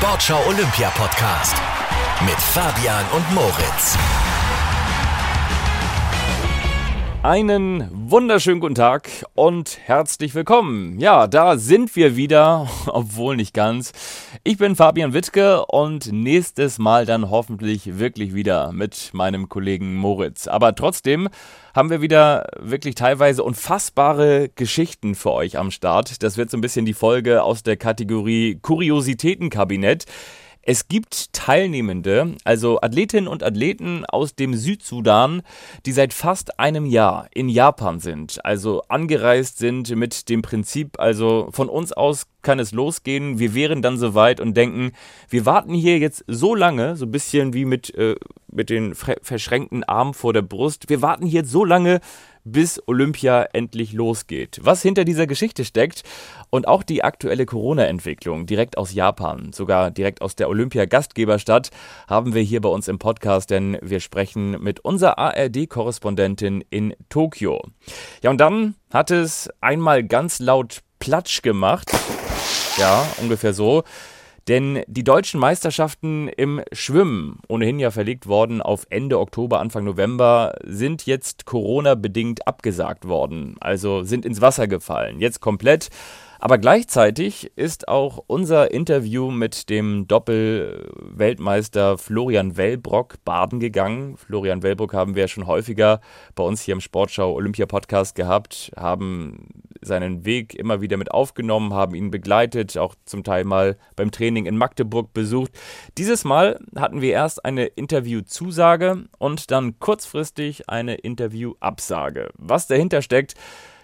Sportschau Olympia Podcast mit Fabian und Moritz. Einen wunderschönen guten Tag und herzlich willkommen. Ja, da sind wir wieder, obwohl nicht ganz. Ich bin Fabian Wittke und nächstes Mal dann hoffentlich wirklich wieder mit meinem Kollegen Moritz. Aber trotzdem haben wir wieder wirklich teilweise unfassbare Geschichten für euch am Start. Das wird so ein bisschen die Folge aus der Kategorie Kuriositätenkabinett. Es gibt Teilnehmende, also Athletinnen und Athleten aus dem Südsudan, die seit fast einem Jahr in Japan sind, also angereist sind mit dem Prinzip, also von uns aus kann es losgehen, wir wären dann soweit und denken, wir warten hier jetzt so lange, so ein bisschen wie mit, äh, mit den verschränkten Armen vor der Brust, wir warten hier so lange, bis Olympia endlich losgeht. Was hinter dieser Geschichte steckt und auch die aktuelle Corona-Entwicklung direkt aus Japan, sogar direkt aus der Olympia-Gastgeberstadt, haben wir hier bei uns im Podcast, denn wir sprechen mit unserer ARD-Korrespondentin in Tokio. Ja, und dann hat es einmal ganz laut Platsch gemacht. Ja, ungefähr so. Denn die deutschen Meisterschaften im Schwimmen, ohnehin ja verlegt worden auf Ende Oktober, Anfang November, sind jetzt Corona-bedingt abgesagt worden. Also sind ins Wasser gefallen. Jetzt komplett. Aber gleichzeitig ist auch unser Interview mit dem Doppel-Weltmeister Florian Wellbrock baden gegangen. Florian Wellbrock haben wir schon häufiger bei uns hier im Sportschau Olympia Podcast gehabt, haben seinen Weg immer wieder mit aufgenommen, haben ihn begleitet, auch zum Teil mal beim Training in Magdeburg besucht. Dieses Mal hatten wir erst eine Interviewzusage und dann kurzfristig eine Interviewabsage. Was dahinter steckt,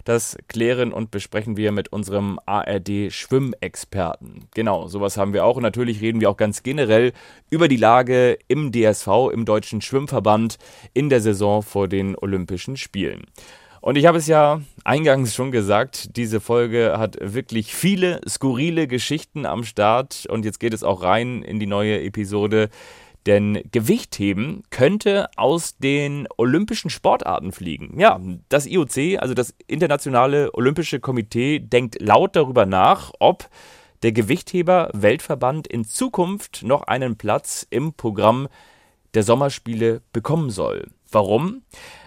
das klären und besprechen wir mit unserem ARD-Schwimmexperten. Genau, sowas haben wir auch. Und natürlich reden wir auch ganz generell über die Lage im DSV, im Deutschen Schwimmverband, in der Saison vor den Olympischen Spielen. Und ich habe es ja eingangs schon gesagt, diese Folge hat wirklich viele skurrile Geschichten am Start. Und jetzt geht es auch rein in die neue Episode. Denn Gewichtheben könnte aus den olympischen Sportarten fliegen. Ja, das IOC, also das Internationale Olympische Komitee, denkt laut darüber nach, ob der Gewichtheber-Weltverband in Zukunft noch einen Platz im Programm der Sommerspiele bekommen soll. Warum?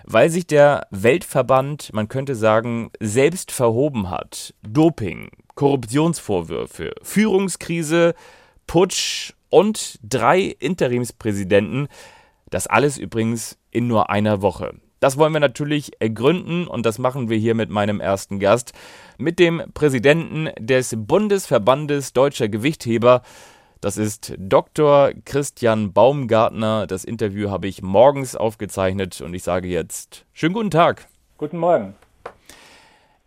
Weil sich der Weltverband, man könnte sagen, selbst verhoben hat. Doping, Korruptionsvorwürfe, Führungskrise, Putsch und drei Interimspräsidenten. Das alles übrigens in nur einer Woche. Das wollen wir natürlich ergründen und das machen wir hier mit meinem ersten Gast, mit dem Präsidenten des Bundesverbandes Deutscher Gewichtheber. Das ist Dr. Christian Baumgartner. Das Interview habe ich morgens aufgezeichnet und ich sage jetzt schönen guten Tag. Guten Morgen.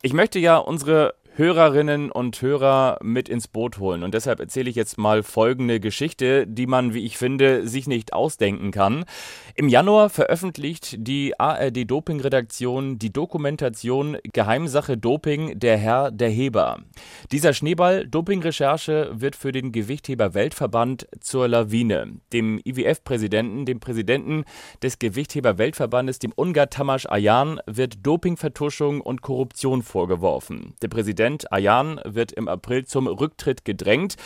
Ich möchte ja unsere Hörerinnen und Hörer mit ins Boot holen. Und deshalb erzähle ich jetzt mal folgende Geschichte, die man, wie ich finde, sich nicht ausdenken kann. Im Januar veröffentlicht die ARD Doping-Redaktion die Dokumentation Geheimsache Doping, der Herr der Heber. Dieser Schneeball Doping-Recherche wird für den Gewichtheber-Weltverband zur Lawine. Dem IWF-Präsidenten, dem Präsidenten des Gewichtheber-Weltverbandes, dem Ungar Tamas Ayan, wird Dopingvertuschung und Korruption vorgeworfen. Der Präsident Präsident Ayan wird im April zum Rücktritt gedrängt.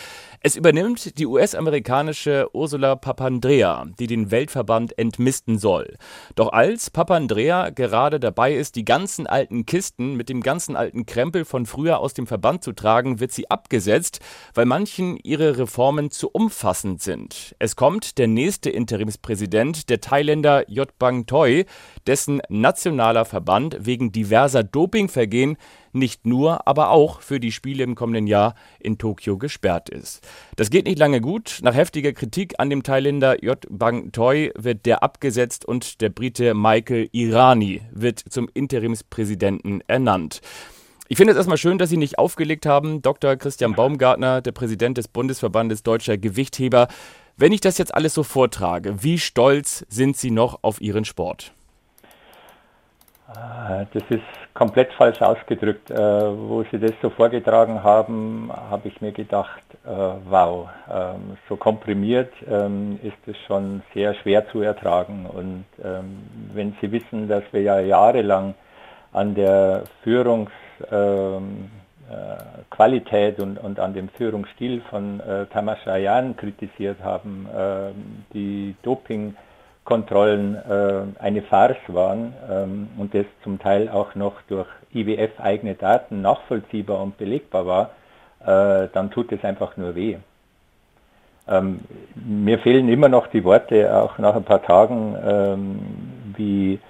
Es übernimmt die US-amerikanische Ursula Papandrea, die den Weltverband entmisten soll. Doch als Papandrea gerade dabei ist, die ganzen alten Kisten mit dem ganzen alten Krempel von früher aus dem Verband zu tragen, wird sie abgesetzt, weil manchen ihre Reformen zu umfassend sind. Es kommt der nächste Interimspräsident, der Thailänder Bang Toi, dessen nationaler Verband wegen diverser Dopingvergehen nicht nur, aber auch für die Spiele im kommenden Jahr in Tokio gesperrt ist. Das geht nicht lange gut. Nach heftiger Kritik an dem Thailänder J. Bang Toi wird der abgesetzt und der Brite Michael Irani wird zum Interimspräsidenten ernannt. Ich finde es erstmal schön, dass Sie nicht aufgelegt haben. Dr. Christian Baumgartner, der Präsident des Bundesverbandes Deutscher Gewichtheber. Wenn ich das jetzt alles so vortrage, wie stolz sind Sie noch auf Ihren Sport? Äh, das ist komplett falsch ausgedrückt. Äh, wo Sie das so vorgetragen haben, habe ich mir gedacht, äh, wow, ähm, so komprimiert ähm, ist es schon sehr schwer zu ertragen. Und ähm, wenn Sie wissen, dass wir ja jahrelang an der Führungsrolle Qualität und, an dem Führungsstil von Tamas Ayan kritisiert haben, die Dopingkontrollen äh, eine Farce waren ähm, und das zum Teil auch noch durch IWF eigene Daten nachvollziehbar und belegbar war, äh, dann tut es einfach nur weh. Ähm, mir fehlen immer noch die Worte, auch nach ein paar Tagen, ähm, wie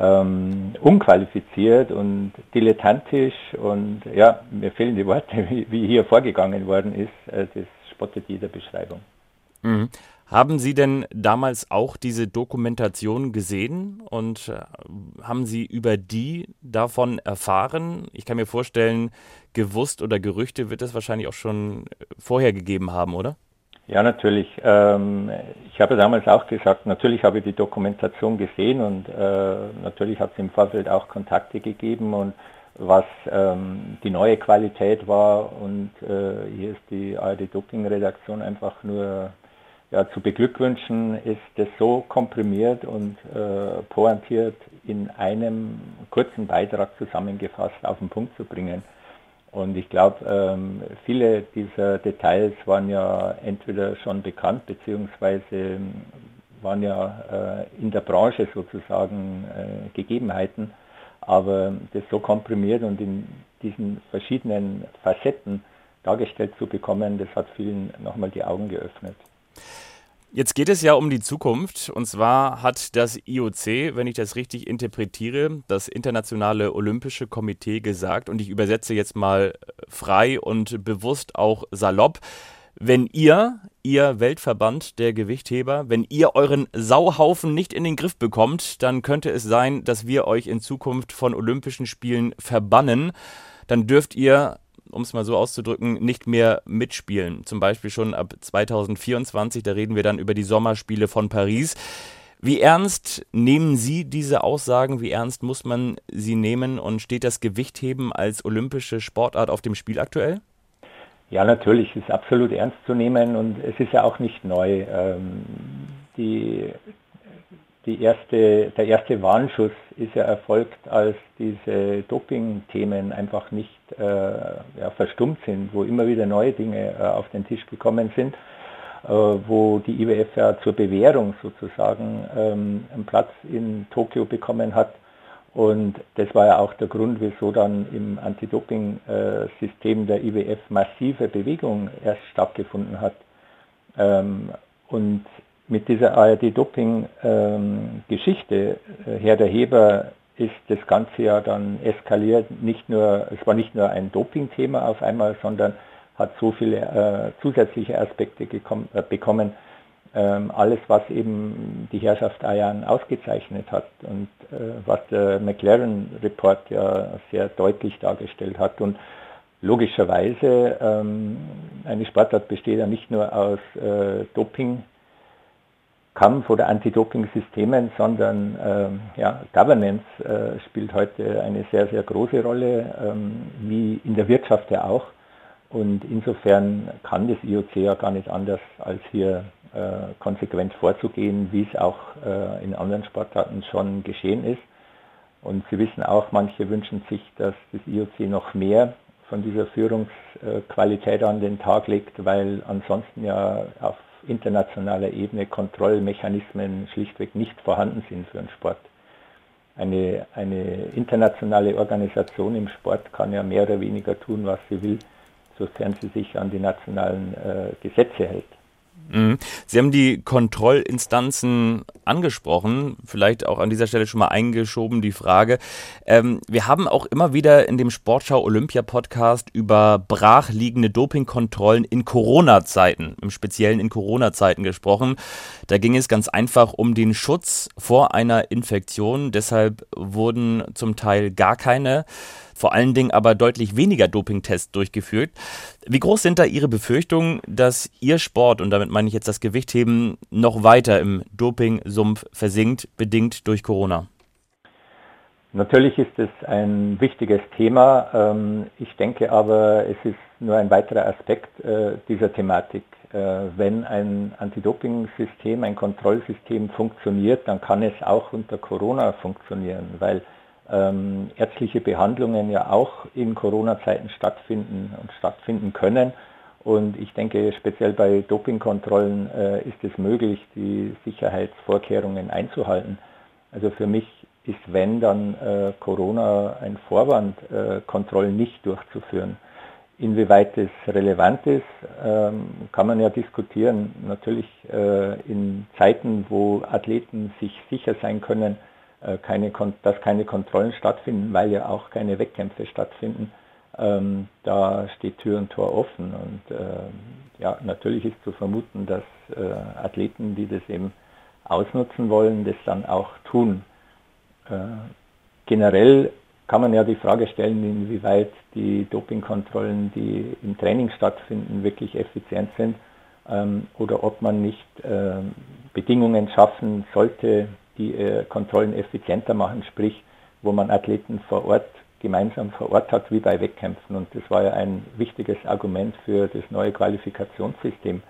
ähm, unqualifiziert und dilettantisch und ja, mir fehlen die Worte, wie, wie hier vorgegangen worden ist. Äh, das spottet jeder Beschreibung. Mhm. Haben Sie denn damals auch diese Dokumentation gesehen und äh, haben Sie über die davon erfahren? Ich kann mir vorstellen, gewusst oder Gerüchte wird es wahrscheinlich auch schon vorher gegeben haben, oder? Ja, natürlich. Ähm, ich habe damals auch gesagt, natürlich habe ich die Dokumentation gesehen und äh, natürlich hat es im Vorfeld auch Kontakte gegeben und was ähm, die neue Qualität war und äh, hier ist die ARD Doping Redaktion einfach nur ja, zu beglückwünschen, ist das so komprimiert und äh, pointiert in einem kurzen Beitrag zusammengefasst auf den Punkt zu bringen. Und ich glaube, ähm, viele dieser Details waren ja entweder schon bekannt, beziehungsweise ähm, waren ja äh, in der Branche sozusagen äh, Gegebenheiten. Aber das so komprimiert und in diesen verschiedenen Facetten dargestellt zu bekommen, das hat vielen nochmal die Augen geöffnet. Jetzt geht es ja um die Zukunft. Und zwar hat das IOC, wenn ich das richtig interpretiere, das Internationale Olympische Komitee gesagt, und ich übersetze jetzt mal frei und bewusst auch salopp, wenn ihr, ihr Weltverband der Gewichtheber, wenn ihr euren Sauhaufen nicht in den Griff bekommt, dann könnte es sein, dass wir euch in Zukunft von Olympischen Spielen verbannen. Dann dürft ihr um es mal so auszudrücken, nicht mehr mitspielen. Zum Beispiel schon ab 2024, da reden wir dann über die Sommerspiele von Paris. Wie ernst nehmen Sie diese Aussagen? Wie ernst muss man sie nehmen? Und steht das Gewichtheben als olympische Sportart auf dem Spiel aktuell? Ja, natürlich ist absolut ernst zu nehmen und es ist ja auch nicht neu. Ähm, die die erste, der erste Warnschuss ist ja erfolgt, als diese Doping-Themen einfach nicht äh, ja, verstummt sind, wo immer wieder neue Dinge äh, auf den Tisch gekommen sind, äh, wo die IWF ja zur Bewährung sozusagen ähm, einen Platz in Tokio bekommen hat. Und das war ja auch der Grund, wieso dann im Anti-Doping-System der IWF massive Bewegung erst stattgefunden hat. Ähm, und mit dieser ARD-Doping-Geschichte, äh, Herr der Heber ist das Ganze ja dann eskaliert. Nicht nur, es war nicht nur ein Doping-Thema auf einmal, sondern hat so viele äh, zusätzliche Aspekte gekommen, äh, bekommen. Ähm, alles, was eben die Herrschaft Ayan ausgezeichnet hat und äh, was der McLaren-Report ja sehr deutlich dargestellt hat. Und logischerweise, ähm, eine Sportart besteht ja nicht nur aus äh, Doping, Kampf oder Anti-Doping-Systemen, sondern ähm, ja, Governance äh, spielt heute eine sehr, sehr große Rolle, ähm, wie in der Wirtschaft ja auch. Und insofern kann das IOC ja gar nicht anders, als hier äh, konsequent vorzugehen, wie es auch äh, in anderen Sportarten schon geschehen ist. Und Sie wissen auch, manche wünschen sich, dass das IOC noch mehr von dieser Führungsqualität an den Tag legt, weil ansonsten ja auf internationaler Ebene Kontrollmechanismen schlichtweg nicht vorhanden sind für den Sport. Eine, eine internationale Organisation im Sport kann ja mehr oder weniger tun, was sie will, sofern sie sich an die nationalen äh, Gesetze hält. Mhm. Sie haben die Kontrollinstanzen angesprochen, vielleicht auch an dieser Stelle schon mal eingeschoben die Frage. Ähm, wir haben auch immer wieder in dem Sportschau Olympia Podcast über brachliegende Dopingkontrollen in Corona-Zeiten, im Speziellen in Corona-Zeiten gesprochen. Da ging es ganz einfach um den Schutz vor einer Infektion. Deshalb wurden zum Teil gar keine vor allen Dingen aber deutlich weniger Dopingtests durchgeführt. Wie groß sind da Ihre Befürchtungen, dass Ihr Sport, und damit meine ich jetzt das Gewichtheben, noch weiter im Dopingsumpf versinkt, bedingt durch Corona? Natürlich ist es ein wichtiges Thema. Ähm, ich denke aber, es ist nur ein weiterer Aspekt äh, dieser Thematik. Äh, wenn ein Anti-Doping-System, ein Kontrollsystem funktioniert, dann kann es auch unter Corona funktionieren, weil ähm, ärztliche Behandlungen ja auch in Corona-Zeiten stattfinden und stattfinden können. Und ich denke, speziell bei Dopingkontrollen äh, ist es möglich, die Sicherheitsvorkehrungen einzuhalten. Also für mich ist, wenn dann äh, Corona ein Vorwand, äh, Kontrollen nicht durchzuführen. Inwieweit das relevant ist, ähm, kann man ja diskutieren. Natürlich äh, in Zeiten, wo Athleten sich sicher sein können, keine, dass keine Kontrollen stattfinden, weil ja auch keine Wettkämpfe stattfinden, ähm, da steht Tür und Tor offen. Und äh, ja, natürlich ist zu vermuten, dass äh, Athleten, die das eben ausnutzen wollen, das dann auch tun. Äh, generell kann man ja die Frage stellen, inwieweit die Dopingkontrollen, die im Training stattfinden, wirklich effizient sind ähm, oder ob man nicht äh, Bedingungen schaffen sollte, die äh, Kontrollen effizienter machen, sprich, wo man Athleten vor Ort gemeinsam vor Ort hat, wie bei Wettkämpfen. Und das war ja ein wichtiges Argument für das neue Qualifikationssystem,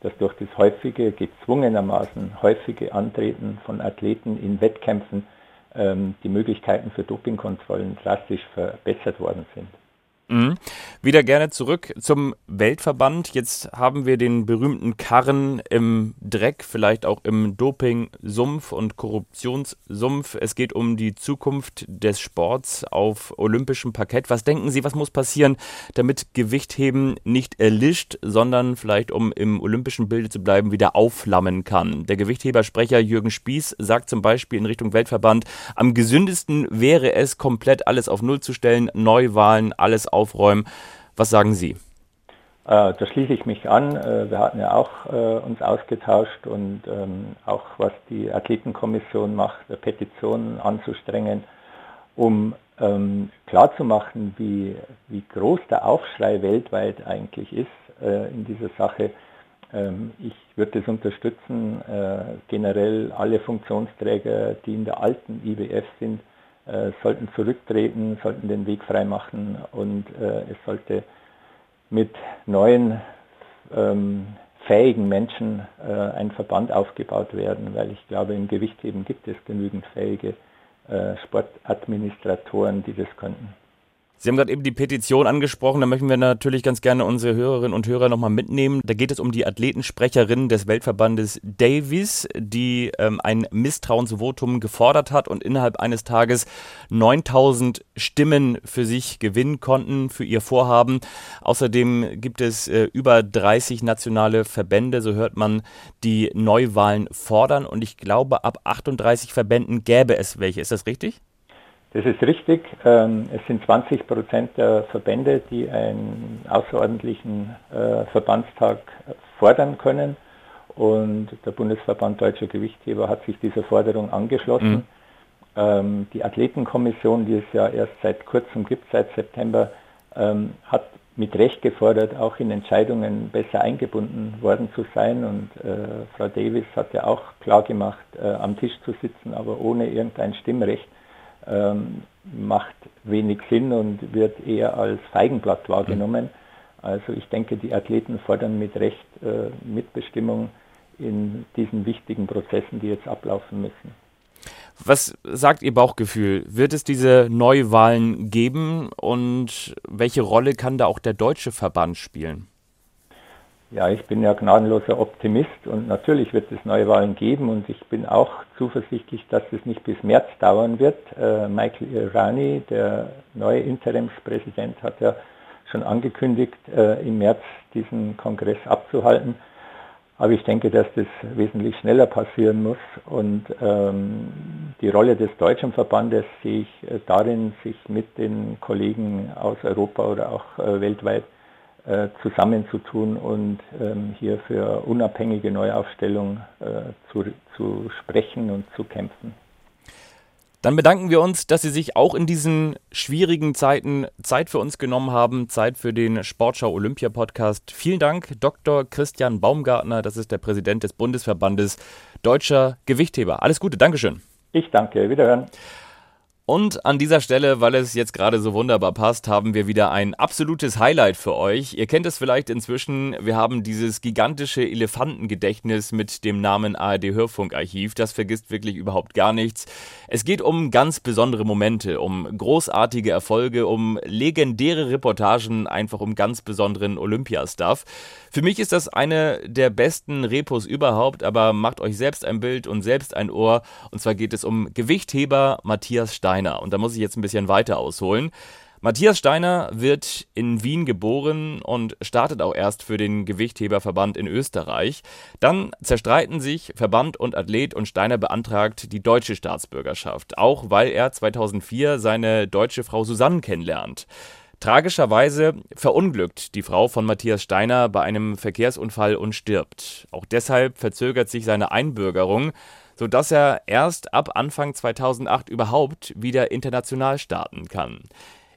dass durch das häufige, gezwungenermaßen häufige Antreten von Athleten in Wettkämpfen ähm, die Möglichkeiten für Dopingkontrollen drastisch verbessert worden sind. Mhm. Wieder gerne zurück zum Weltverband. Jetzt haben wir den berühmten Karren im Dreck, vielleicht auch im Doping-Sumpf und Korruptionssumpf. Es geht um die Zukunft des Sports auf olympischem Parkett. Was denken Sie, was muss passieren, damit Gewichtheben nicht erlischt, sondern vielleicht, um im olympischen Bilde zu bleiben, wieder aufflammen kann? Der Gewichthebersprecher Jürgen Spieß sagt zum Beispiel in Richtung Weltverband, am gesündesten wäre es, komplett alles auf Null zu stellen, Neuwahlen, alles aufräumen. Was sagen Sie? Äh, da schließe ich mich an. Äh, wir hatten ja auch äh, uns ausgetauscht und ähm, auch was die Athletenkommission macht, Petitionen anzustrengen, um ähm, klarzumachen, wie, wie groß der Aufschrei weltweit eigentlich ist in dieser Sache. Ähm, ich würde das unterstützen. Generell alle Funktionsträger, die in der alten IWF sind, sollten zurücktreten, sollten den Weg freimachen und äh, es sollte mit neuen ähm, fähigen Menschen äh, ein Verband aufgebaut werden, weil ich glaube, im Gewichtheben gibt es genügend fähige äh, Sportadministratoren, die das könnten. Sie haben gerade eben die Petition angesprochen, da möchten wir natürlich ganz gerne unsere Hörerinnen und Hörer nochmal mitnehmen. Da geht es um die Athletensprecherin des Weltverbandes Davis, die ähm, ein Misstrauensvotum gefordert hat und innerhalb eines Tages 9000 Stimmen für sich gewinnen konnten für ihr Vorhaben. Außerdem gibt es äh, über 30 nationale Verbände, so hört man, die Neuwahlen fordern und ich glaube, ab 38 Verbänden gäbe es welche. Ist das richtig? Das ist richtig. Ähm, es sind 20 Prozent der Verbände, die einen außerordentlichen äh, Verbandstag fordern können. Und der Bundesverband Deutscher Gewichtheber hat sich dieser Forderung angeschlossen. Mhm. Ähm, die Athletenkommission, die es ja erst seit kurzem gibt, seit September, ähm, hat mit Recht gefordert, auch in Entscheidungen besser eingebunden worden zu sein. Und äh, Frau Davis hat ja auch klar gemacht, äh, am Tisch zu sitzen, aber ohne irgendein Stimmrecht ähm, macht wenig Sinn und wird eher als Feigenblatt wahrgenommen. Also ich denke, die Athleten fordern mit Recht äh, Mitbestimmung in diesen wichtigen Prozessen, die jetzt ablaufen müssen. Was sagt Ihr Bauchgefühl? Wird es diese Neuwahlen geben und welche Rolle kann da auch der deutsche Verband spielen? Ja, ich bin ja gnadenloser Optimist und natürlich wird es Neuwahlen geben und ich bin auch zuversichtlich, dass es nicht bis März dauern wird. Äh, Michael Irani, der neue Interimspräsident, hat ja schon angekündigt, äh, im März diesen Kongress abzuhalten. Aber ich denke, dass das wesentlich schneller passieren muss und ähm, die Rolle des deutschen Verbandes sehe ich äh, darin, sich mit den Kollegen aus Europa oder auch äh, weltweit äh, zusammenzutun und ähm, hier für unabhängige Neuaufstellung äh, zu, zu sprechen und zu kämpfen. Dann bedanken wir uns, dass Sie sich auch in diesen schwierigen Zeiten Zeit für uns genommen haben, Zeit für den Sportschau Olympia Podcast. Vielen Dank, Dr. Christian Baumgartner, das ist der Präsident des Bundesverbandes Deutscher Gewichtheber. Alles Gute, Dankeschön. Ich danke, wiederhören. Und an dieser Stelle, weil es jetzt gerade so wunderbar passt, haben wir wieder ein absolutes Highlight für euch. Ihr kennt es vielleicht inzwischen, wir haben dieses gigantische Elefantengedächtnis mit dem Namen ARD Hörfunkarchiv. Das vergisst wirklich überhaupt gar nichts. Es geht um ganz besondere Momente, um großartige Erfolge, um legendäre Reportagen, einfach um ganz besonderen Olympiastuff. Für mich ist das eine der besten Repos überhaupt, aber macht euch selbst ein Bild und selbst ein Ohr. Und zwar geht es um Gewichtheber Matthias Stein. Steiner. Und da muss ich jetzt ein bisschen weiter ausholen. Matthias Steiner wird in Wien geboren und startet auch erst für den Gewichtheberverband in Österreich. Dann zerstreiten sich Verband und Athlet und Steiner beantragt die deutsche Staatsbürgerschaft, auch weil er 2004 seine deutsche Frau Susanne kennenlernt. Tragischerweise verunglückt die Frau von Matthias Steiner bei einem Verkehrsunfall und stirbt. Auch deshalb verzögert sich seine Einbürgerung sodass er erst ab Anfang 2008 überhaupt wieder international starten kann.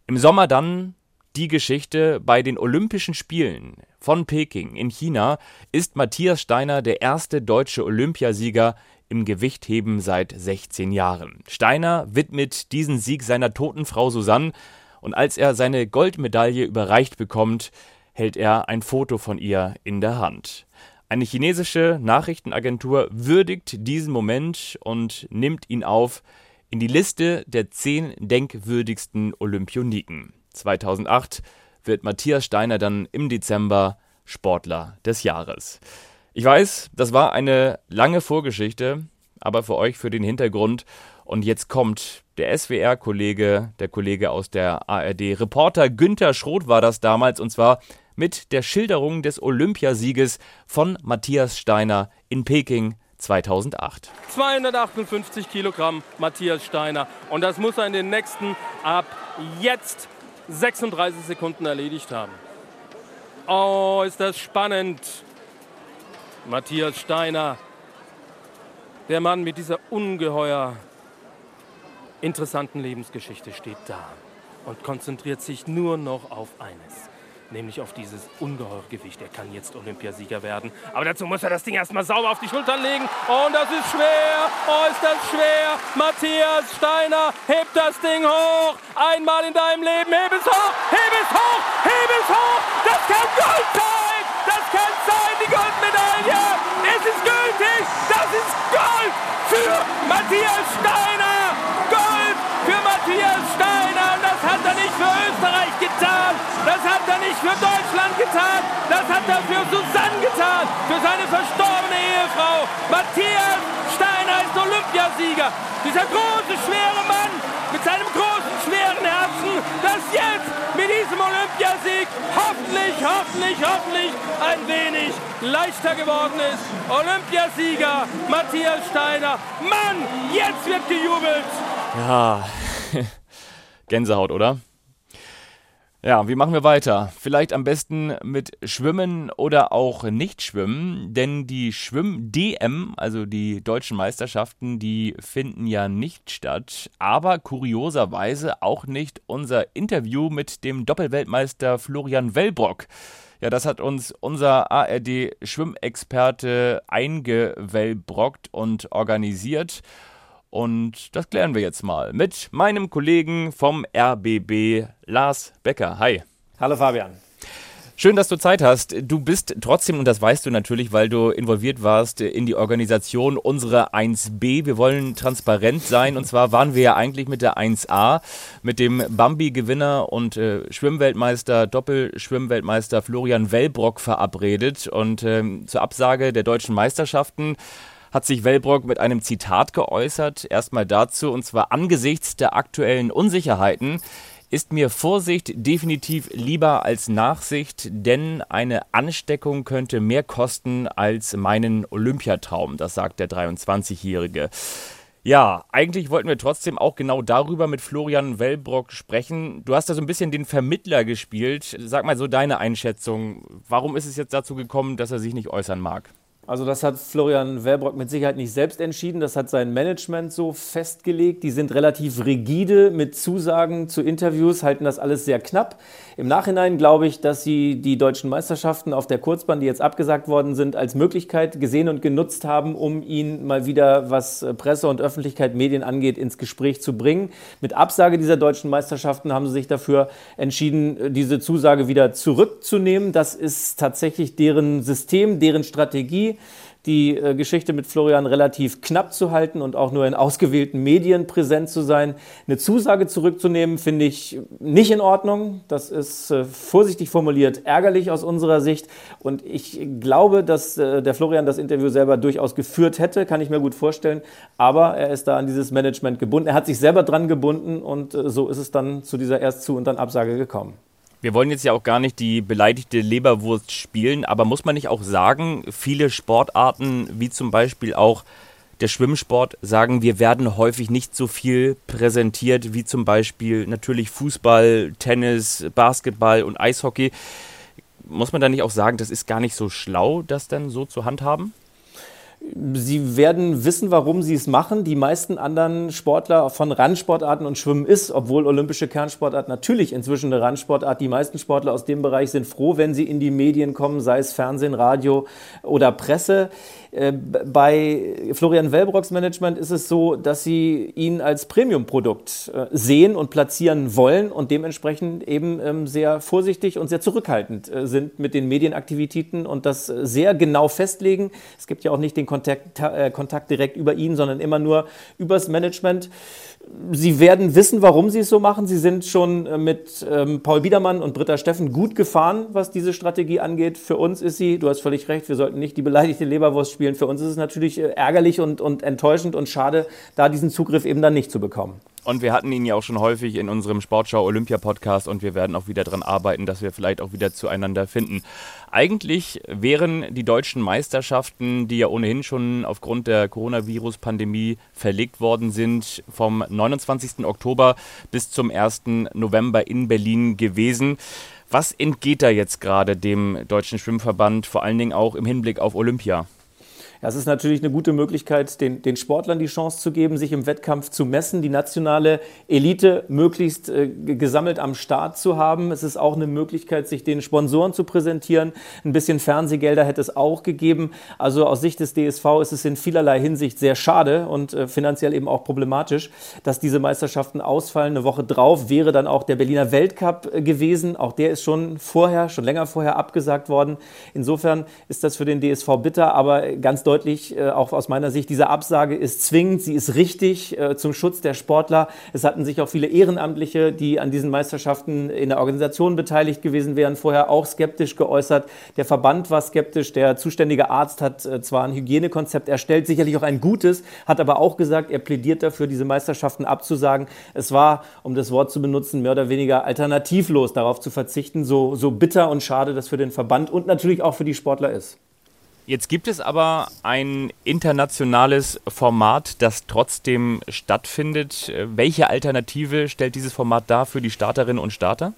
Im Sommer dann die Geschichte bei den Olympischen Spielen von Peking in China ist Matthias Steiner der erste deutsche Olympiasieger im Gewichtheben seit 16 Jahren. Steiner widmet diesen Sieg seiner toten Frau Susanne und als er seine Goldmedaille überreicht bekommt, hält er ein Foto von ihr in der Hand. Eine chinesische Nachrichtenagentur würdigt diesen Moment und nimmt ihn auf in die Liste der zehn denkwürdigsten Olympioniken. 2008 wird Matthias Steiner dann im Dezember Sportler des Jahres. Ich weiß, das war eine lange Vorgeschichte, aber für euch für den Hintergrund. Und jetzt kommt der SWR-Kollege, der Kollege aus der ARD, Reporter Günther Schroth war das damals, und zwar mit der Schilderung des Olympiasieges von Matthias Steiner in Peking 2008. 258 Kilogramm Matthias Steiner. Und das muss er in den nächsten ab jetzt 36 Sekunden erledigt haben. Oh, ist das spannend. Matthias Steiner, der Mann mit dieser ungeheuer interessanten Lebensgeschichte, steht da und konzentriert sich nur noch auf eines nämlich auf dieses ungeheure Gewicht. Er kann jetzt Olympiasieger werden. Aber dazu muss er das Ding erstmal sauber auf die Schultern legen. Und das ist schwer. Das schwer. Matthias Steiner hebt das Ding hoch. Einmal in deinem Leben. Heb es hoch. Heb es hoch. Heb es hoch. Das kann Gold sein. Das kann sein. Die Goldmedaille. Es ist gültig. Das ist Gold für Matthias Steiner. Matthias Steiner. Und das hat er nicht für Österreich getan. Das hat er nicht für Deutschland getan. Das hat er für Susanne getan. Für seine verstorbene Ehefrau. Matthias Steiner ist Olympiasieger. Dieser große, schwere Mann mit seinem großen, schweren Herzen, das jetzt mit diesem Olympiasieg hoffentlich, hoffentlich, hoffentlich ein wenig leichter geworden ist. Olympiasieger Matthias Steiner. Mann, jetzt wird gejubelt. Ja, Gänsehaut, oder? Ja, wie machen wir weiter? Vielleicht am besten mit Schwimmen oder auch Nicht-Schwimmen, denn die Schwimm-DM, also die deutschen Meisterschaften, die finden ja nicht statt, aber kurioserweise auch nicht unser Interview mit dem Doppelweltmeister Florian Wellbrock. Ja, das hat uns unser ARD-Schwimmexperte eingewellbrockt und organisiert. Und das klären wir jetzt mal mit meinem Kollegen vom RBB, Lars Becker. Hi. Hallo Fabian. Schön, dass du Zeit hast. Du bist trotzdem, und das weißt du natürlich, weil du involviert warst in die Organisation unserer 1B. Wir wollen transparent sein. Und zwar waren wir ja eigentlich mit der 1A, mit dem Bambi-Gewinner und äh, Schwimmweltmeister, Doppelschwimmweltmeister Florian Wellbrock verabredet. Und ähm, zur Absage der deutschen Meisterschaften hat sich Wellbrock mit einem Zitat geäußert. Erstmal dazu, und zwar angesichts der aktuellen Unsicherheiten ist mir Vorsicht definitiv lieber als Nachsicht, denn eine Ansteckung könnte mehr kosten als meinen Olympiatraum, das sagt der 23-Jährige. Ja, eigentlich wollten wir trotzdem auch genau darüber mit Florian Wellbrock sprechen. Du hast da so ein bisschen den Vermittler gespielt. Sag mal so deine Einschätzung. Warum ist es jetzt dazu gekommen, dass er sich nicht äußern mag? Also das hat Florian Wellbrock mit Sicherheit nicht selbst entschieden, das hat sein Management so festgelegt. Die sind relativ rigide mit Zusagen zu Interviews, halten das alles sehr knapp. Im Nachhinein glaube ich, dass sie die deutschen Meisterschaften auf der Kurzbahn, die jetzt abgesagt worden sind, als Möglichkeit gesehen und genutzt haben, um ihn mal wieder, was Presse und Öffentlichkeit, Medien angeht, ins Gespräch zu bringen. Mit Absage dieser deutschen Meisterschaften haben sie sich dafür entschieden, diese Zusage wieder zurückzunehmen. Das ist tatsächlich deren System, deren Strategie die äh, Geschichte mit Florian relativ knapp zu halten und auch nur in ausgewählten Medien präsent zu sein. Eine Zusage zurückzunehmen, finde ich nicht in Ordnung. Das ist äh, vorsichtig formuliert ärgerlich aus unserer Sicht. Und ich glaube, dass äh, der Florian das Interview selber durchaus geführt hätte, kann ich mir gut vorstellen. Aber er ist da an dieses Management gebunden. Er hat sich selber dran gebunden und äh, so ist es dann zu dieser Erstzu- und dann Absage gekommen. Wir wollen jetzt ja auch gar nicht die beleidigte Leberwurst spielen, aber muss man nicht auch sagen, viele Sportarten, wie zum Beispiel auch der Schwimmsport, sagen, wir werden häufig nicht so viel präsentiert wie zum Beispiel natürlich Fußball, Tennis, Basketball und Eishockey. Muss man da nicht auch sagen, das ist gar nicht so schlau, das dann so zu handhaben? Sie werden wissen, warum sie es machen. Die meisten anderen Sportler von Randsportarten und Schwimmen ist, obwohl olympische Kernsportart natürlich inzwischen eine Randsportart. Die meisten Sportler aus dem Bereich sind froh, wenn sie in die Medien kommen, sei es Fernsehen, Radio oder Presse. Äh, bei Florian Wellbrocks Management ist es so, dass sie ihn als Premium-Produkt äh, sehen und platzieren wollen und dementsprechend eben ähm, sehr vorsichtig und sehr zurückhaltend äh, sind mit den Medienaktivitäten und das sehr genau festlegen. Es gibt ja auch nicht den Kontakt, Kontakt direkt über ihn, sondern immer nur übers Management. Sie werden wissen, warum Sie es so machen. Sie sind schon äh, mit ähm, Paul Biedermann und Britta Steffen gut gefahren, was diese Strategie angeht. Für uns ist sie, du hast völlig recht, wir sollten nicht die beleidigte Leberwurst spielen. Für uns ist es natürlich äh, ärgerlich und, und enttäuschend und schade, da diesen Zugriff eben dann nicht zu bekommen. Und wir hatten ihn ja auch schon häufig in unserem Sportschau Olympia Podcast und wir werden auch wieder daran arbeiten, dass wir vielleicht auch wieder zueinander finden. Eigentlich wären die deutschen Meisterschaften, die ja ohnehin schon aufgrund der Coronavirus-Pandemie verlegt worden sind, vom 29. Oktober bis zum 1. November in Berlin gewesen. Was entgeht da jetzt gerade dem Deutschen Schwimmverband, vor allen Dingen auch im Hinblick auf Olympia? Das ist natürlich eine gute Möglichkeit, den, den Sportlern die Chance zu geben, sich im Wettkampf zu messen, die nationale Elite möglichst äh, gesammelt am Start zu haben. Es ist auch eine Möglichkeit, sich den Sponsoren zu präsentieren. Ein bisschen Fernsehgelder hätte es auch gegeben. Also aus Sicht des DSV ist es in vielerlei Hinsicht sehr schade und äh, finanziell eben auch problematisch, dass diese Meisterschaften ausfallen. Eine Woche drauf wäre dann auch der Berliner Weltcup äh, gewesen. Auch der ist schon vorher, schon länger vorher abgesagt worden. Insofern ist das für den DSV bitter, aber ganz deutlich, äh, auch aus meiner Sicht, diese Absage ist zwingend, sie ist richtig äh, zum Schutz der Sportler. Es hatten sich auch viele Ehrenamtliche, die an diesen Meisterschaften in der Organisation beteiligt gewesen wären, vorher auch skeptisch geäußert. Der Verband war skeptisch, der zuständige Arzt hat äh, zwar ein Hygienekonzept erstellt, sicherlich auch ein gutes, hat aber auch gesagt, er plädiert dafür, diese Meisterschaften abzusagen. Es war, um das Wort zu benutzen, mehr oder weniger alternativlos darauf zu verzichten, so, so bitter und schade das für den Verband und natürlich auch für die Sportler ist. Jetzt gibt es aber ein internationales Format, das trotzdem stattfindet. Welche Alternative stellt dieses Format dar für die Starterinnen und Starter?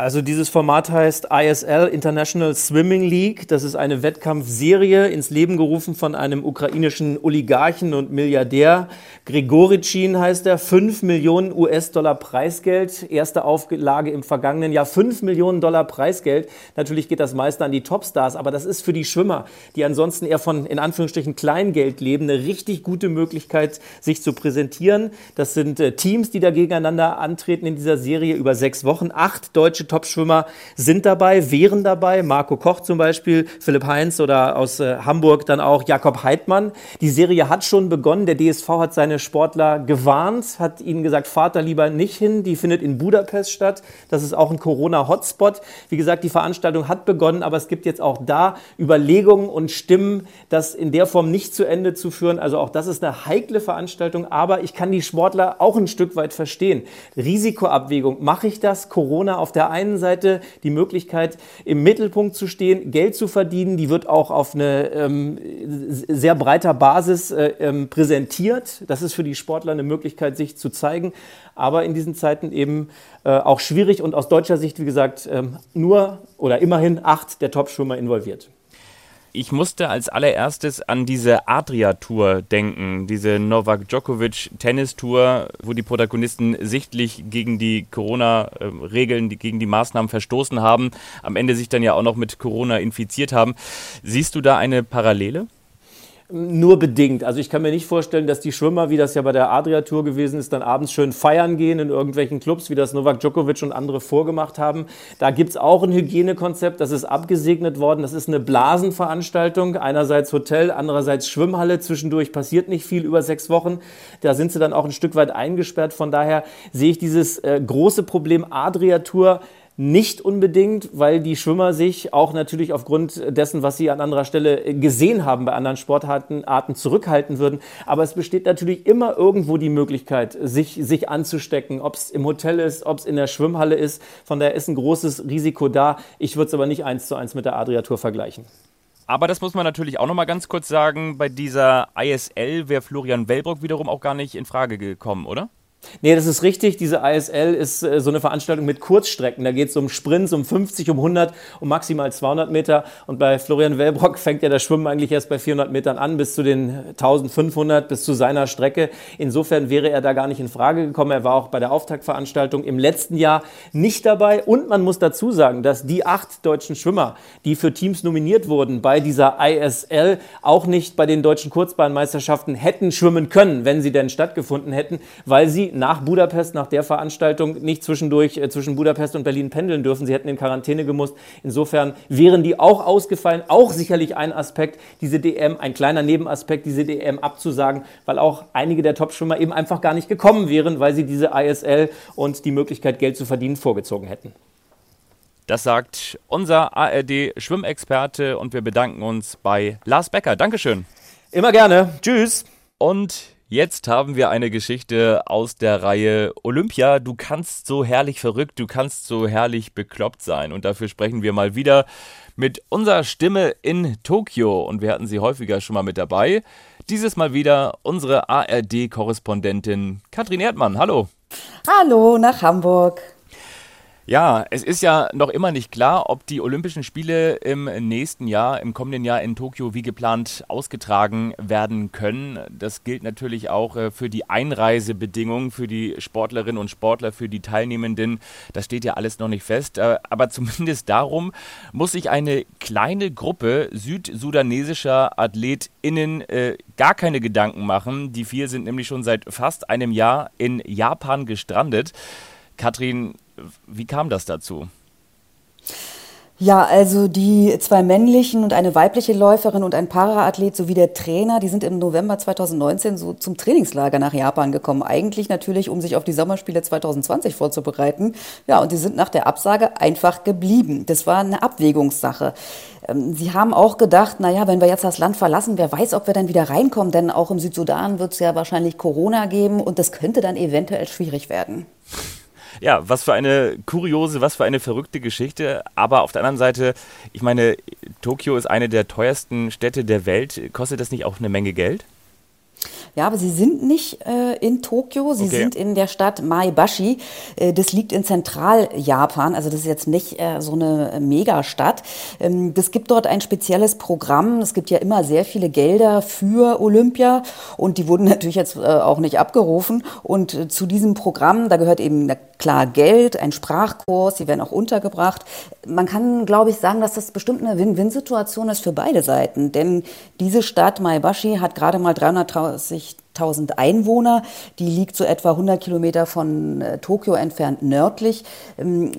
Also dieses Format heißt ISL International Swimming League. Das ist eine Wettkampfserie ins Leben gerufen von einem ukrainischen Oligarchen und Milliardär. Gregoritschin heißt er. 5 Millionen US-Dollar Preisgeld. Erste Auflage im vergangenen Jahr. 5 Millionen Dollar Preisgeld. Natürlich geht das meiste an die Topstars, aber das ist für die Schwimmer, die ansonsten eher von in Anführungsstrichen Kleingeld leben, eine richtig gute Möglichkeit, sich zu präsentieren. Das sind äh, Teams, die da gegeneinander antreten in dieser Serie über sechs Wochen. Acht deutsche Topschwimmer sind dabei, wären dabei. Marco Koch zum Beispiel, Philipp Heinz oder aus äh, Hamburg dann auch Jakob Heidmann. Die Serie hat schon begonnen. Der DSV hat seine Sportler gewarnt, hat ihnen gesagt, fahrt da lieber nicht hin. Die findet in Budapest statt. Das ist auch ein Corona-Hotspot. Wie gesagt, die Veranstaltung hat begonnen, aber es gibt jetzt auch da Überlegungen und Stimmen, das in der Form nicht zu Ende zu führen. Also auch das ist eine heikle Veranstaltung, aber ich kann die Sportler auch ein Stück weit verstehen. Risikoabwägung, mache ich das? Corona auf der einen einen Seite die Möglichkeit, im Mittelpunkt zu stehen, Geld zu verdienen. Die wird auch auf eine ähm, sehr breiter Basis äh, ähm, präsentiert. Das ist für die Sportler eine Möglichkeit, sich zu zeigen. Aber in diesen Zeiten eben äh, auch schwierig und aus deutscher Sicht, wie gesagt, ähm, nur oder immerhin acht der Top-Schwimmer involviert. Ich musste als allererstes an diese Adria-Tour denken, diese Novak Djokovic-Tennis-Tour, wo die Protagonisten sichtlich gegen die Corona-Regeln, gegen die Maßnahmen verstoßen haben, am Ende sich dann ja auch noch mit Corona infiziert haben. Siehst du da eine Parallele? Nur bedingt. Also ich kann mir nicht vorstellen, dass die Schwimmer, wie das ja bei der Adria-Tour gewesen ist, dann abends schön feiern gehen in irgendwelchen Clubs, wie das Novak Djokovic und andere vorgemacht haben. Da gibt es auch ein Hygienekonzept, das ist abgesegnet worden. Das ist eine Blasenveranstaltung. Einerseits Hotel, andererseits Schwimmhalle. Zwischendurch passiert nicht viel über sechs Wochen. Da sind sie dann auch ein Stück weit eingesperrt. Von daher sehe ich dieses äh, große Problem Adria-Tour nicht unbedingt, weil die Schwimmer sich auch natürlich aufgrund dessen, was sie an anderer Stelle gesehen haben bei anderen Sportarten, Arten zurückhalten würden. Aber es besteht natürlich immer irgendwo die Möglichkeit, sich, sich anzustecken, ob es im Hotel ist, ob es in der Schwimmhalle ist. Von daher ist ein großes Risiko da. Ich würde es aber nicht eins zu eins mit der Adria-Tour vergleichen. Aber das muss man natürlich auch noch mal ganz kurz sagen, bei dieser ISL wäre Florian Wellbrock wiederum auch gar nicht in Frage gekommen, oder? Nee, das ist richtig. Diese ISL ist äh, so eine Veranstaltung mit Kurzstrecken. Da geht es um Sprints, um 50, um 100, um maximal 200 Meter. Und bei Florian Wellbrock fängt ja das Schwimmen eigentlich erst bei 400 Metern an, bis zu den 1500, bis zu seiner Strecke. Insofern wäre er da gar nicht in Frage gekommen. Er war auch bei der Auftaktveranstaltung im letzten Jahr nicht dabei. Und man muss dazu sagen, dass die acht deutschen Schwimmer, die für Teams nominiert wurden, bei dieser ISL auch nicht bei den deutschen Kurzbahnmeisterschaften hätten schwimmen können, wenn sie denn stattgefunden hätten, weil sie nach Budapest, nach der Veranstaltung nicht zwischendurch äh, zwischen Budapest und Berlin pendeln dürfen. Sie hätten in Quarantäne gemusst. Insofern wären die auch ausgefallen. Auch sicherlich ein Aspekt, diese DM, ein kleiner Nebenaspekt, diese DM abzusagen, weil auch einige der Topschwimmer eben einfach gar nicht gekommen wären, weil sie diese ISL und die Möglichkeit, Geld zu verdienen, vorgezogen hätten. Das sagt unser ARD-Schwimmexperte und wir bedanken uns bei Lars Becker. Dankeschön. Immer gerne. Tschüss. Und Jetzt haben wir eine Geschichte aus der Reihe Olympia. Du kannst so herrlich verrückt, du kannst so herrlich bekloppt sein. Und dafür sprechen wir mal wieder mit unserer Stimme in Tokio. Und wir hatten sie häufiger schon mal mit dabei. Dieses Mal wieder unsere ARD-Korrespondentin Katrin Erdmann. Hallo. Hallo nach Hamburg. Ja, es ist ja noch immer nicht klar, ob die Olympischen Spiele im nächsten Jahr, im kommenden Jahr in Tokio wie geplant ausgetragen werden können. Das gilt natürlich auch äh, für die Einreisebedingungen für die Sportlerinnen und Sportler, für die Teilnehmenden. Das steht ja alles noch nicht fest. Äh, aber zumindest darum muss sich eine kleine Gruppe südsudanesischer AthletInnen äh, gar keine Gedanken machen. Die vier sind nämlich schon seit fast einem Jahr in Japan gestrandet. Katrin, wie kam das dazu? Ja, also die zwei männlichen und eine weibliche Läuferin und ein Paraathlet sowie der Trainer, die sind im November 2019 so zum Trainingslager nach Japan gekommen. Eigentlich natürlich, um sich auf die Sommerspiele 2020 vorzubereiten. Ja, und sie sind nach der Absage einfach geblieben. Das war eine Abwägungssache. Ähm, sie haben auch gedacht, naja, wenn wir jetzt das Land verlassen, wer weiß, ob wir dann wieder reinkommen, denn auch im Südsudan wird es ja wahrscheinlich Corona geben und das könnte dann eventuell schwierig werden. Ja, was für eine kuriose, was für eine verrückte Geschichte. Aber auf der anderen Seite, ich meine, Tokio ist eine der teuersten Städte der Welt. Kostet das nicht auch eine Menge Geld? Ja, aber sie sind nicht äh, in Tokio, sie okay. sind in der Stadt Maebashi. Äh, das liegt in Zentraljapan, also das ist jetzt nicht äh, so eine Megastadt. Ähm, das gibt dort ein spezielles Programm. Es gibt ja immer sehr viele Gelder für Olympia und die wurden natürlich jetzt äh, auch nicht abgerufen. Und äh, zu diesem Programm, da gehört eben klar Geld, ein Sprachkurs, sie werden auch untergebracht. Man kann, glaube ich, sagen, dass das bestimmt eine Win-Win-Situation ist für beide Seiten, denn diese Stadt Maebashi hat gerade mal 330 50.000 Einwohner. Die liegt so etwa 100 Kilometer von äh, Tokio entfernt nördlich. Ähm,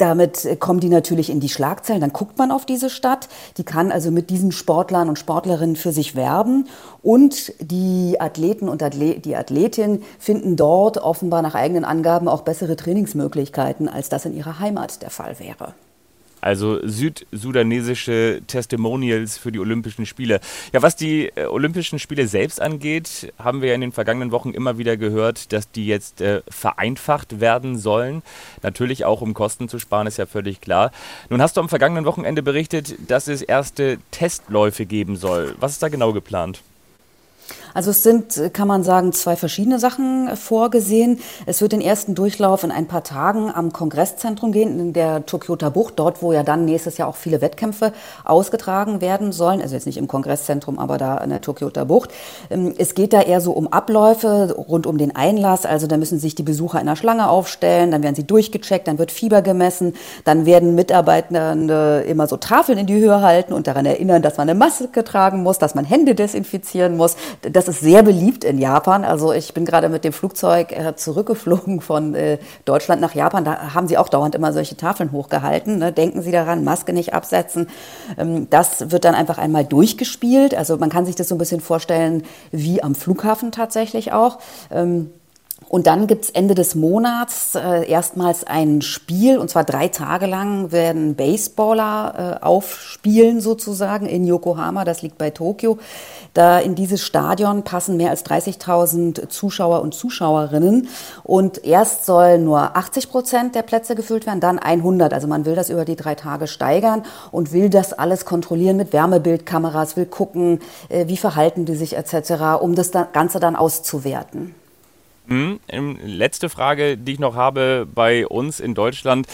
damit kommen die natürlich in die Schlagzeilen. Dann guckt man auf diese Stadt. Die kann also mit diesen Sportlern und Sportlerinnen für sich werben. Und die Athleten und Athlet, die Athletinnen finden dort offenbar nach eigenen Angaben auch bessere Trainingsmöglichkeiten, als das in ihrer Heimat der Fall wäre also südsudanesische Testimonials für die Olympischen Spiele. Ja, was die äh, Olympischen Spiele selbst angeht, haben wir ja in den vergangenen Wochen immer wieder gehört, dass die jetzt äh, vereinfacht werden sollen. Natürlich auch, um Kosten zu sparen, ist ja völlig klar. Nun hast du am vergangenen Wochenende berichtet, dass es erste Testläufe geben soll. Was ist da genau geplant? Also es sind, kann man sagen, zwei verschiedene Sachen vorgesehen. Es wird den ersten Durchlauf in ein paar Tagen am Kongresszentrum gehen, in der Tokyota Bucht, dort, wo ja dann nächstes Jahr auch viele Wettkämpfe ausgetragen werden sollen. Also jetzt nicht im Kongresszentrum, aber da in der Tokyota Bucht. Ähm, es geht da eher so um Abläufe rund um den Einlass. Also da müssen sich die Besucher in einer Schlange aufstellen, dann werden sie durchgecheckt, dann wird Fieber gemessen, dann werden Mitarbeitende immer so Tafeln in die Höhe halten und daran erinnern, dass man eine Maske tragen muss, dass man Hände desinfizieren muss. Das ist sehr beliebt in Japan. Also ich bin gerade mit dem Flugzeug äh, zurückgeflogen von äh, Deutschland nach Japan. Da haben sie auch dauernd immer solche Tafeln hochgehalten. Ne? Denken Sie daran, Maske nicht absetzen. Ähm, das wird dann einfach einmal durchgespielt. Also man kann sich das so ein bisschen vorstellen wie am Flughafen tatsächlich auch. Und dann gibt's Ende des Monats äh, erstmals ein Spiel, und zwar drei Tage lang werden Baseballer äh, aufspielen sozusagen in Yokohama, das liegt bei Tokio. Da in dieses Stadion passen mehr als 30.000 Zuschauer und Zuschauerinnen. Und erst sollen nur 80 Prozent der Plätze gefüllt werden, dann 100. Also man will das über die drei Tage steigern und will das alles kontrollieren mit Wärmebildkameras, will gucken, äh, wie verhalten die sich etc., um das Ganze dann auszuwerten. Hm, letzte Frage, die ich noch habe bei uns in Deutschland.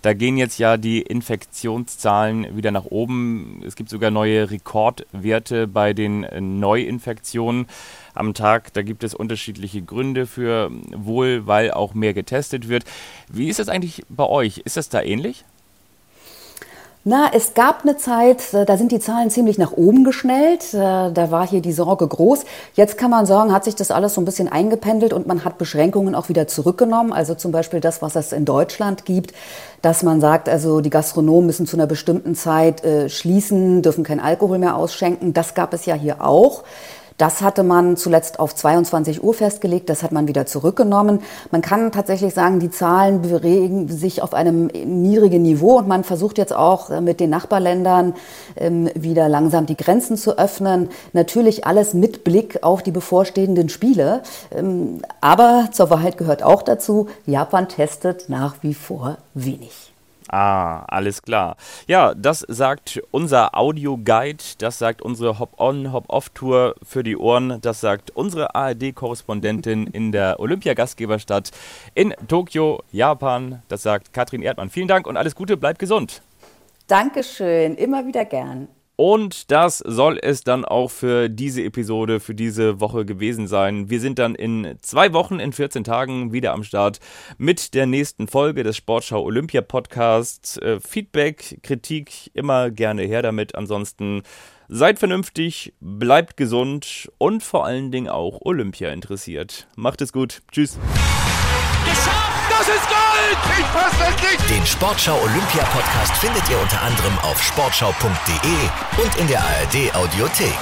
Da gehen jetzt ja die Infektionszahlen wieder nach oben. Es gibt sogar neue Rekordwerte bei den Neuinfektionen am Tag. Da gibt es unterschiedliche Gründe für wohl, weil auch mehr getestet wird. Wie ist das eigentlich bei euch? Ist das da ähnlich? Na, es gab eine Zeit, äh, da sind die Zahlen ziemlich nach oben geschnellt. Äh, da war hier die Sorge groß. Jetzt kann man sagen, hat sich das alles so ein bisschen eingependelt und man hat Beschränkungen auch wieder zurückgenommen. Also zum Beispiel das, was es in Deutschland gibt, dass man sagt, also die Gastronomen müssen zu einer bestimmten Zeit äh, schließen, dürfen kein Alkohol mehr ausschenken. Das gab es ja hier auch. Das hatte man zuletzt auf 22 Uhr festgelegt, das hat man wieder zurückgenommen. Man kann tatsächlich sagen, die Zahlen bewegen sich auf einem niedrigen Niveau und man versucht jetzt auch äh, mit den Nachbarländern ähm, wieder langsam die Grenzen zu öffnen. Natürlich alles mit Blick auf die bevorstehenden Spiele. Ähm, aber zur Wahrheit gehört auch dazu, Japan testet nach wie vor wenig. Ah, alles klar. Ja, das sagt unser Audio-Guide, das sagt unsere Hop-On, Hop-Off-Tour für die Ohren, das sagt unsere ARD-Korrespondentin in der Olympiagastgeberstadt in Tokio, Japan, das sagt Katrin Erdmann. Vielen Dank und alles Gute, bleibt gesund. Dankeschön, immer wieder gern. Und das soll es dann auch für diese Episode, für diese Woche gewesen sein. Wir sind dann in zwei Wochen, in 14 Tagen wieder am Start mit der nächsten Folge des Sportschau Olympia Podcasts. Äh, Feedback, Kritik, immer gerne her damit. Ansonsten seid vernünftig, bleibt gesund und vor allen Dingen auch Olympia interessiert. Macht es gut. Tschüss. Geschafft! Das ist Gold! Ich fasse es nicht! Den Sportschau Olympia Podcast findet ihr unter anderem auf sportschau.de und in der ARD Audiothek.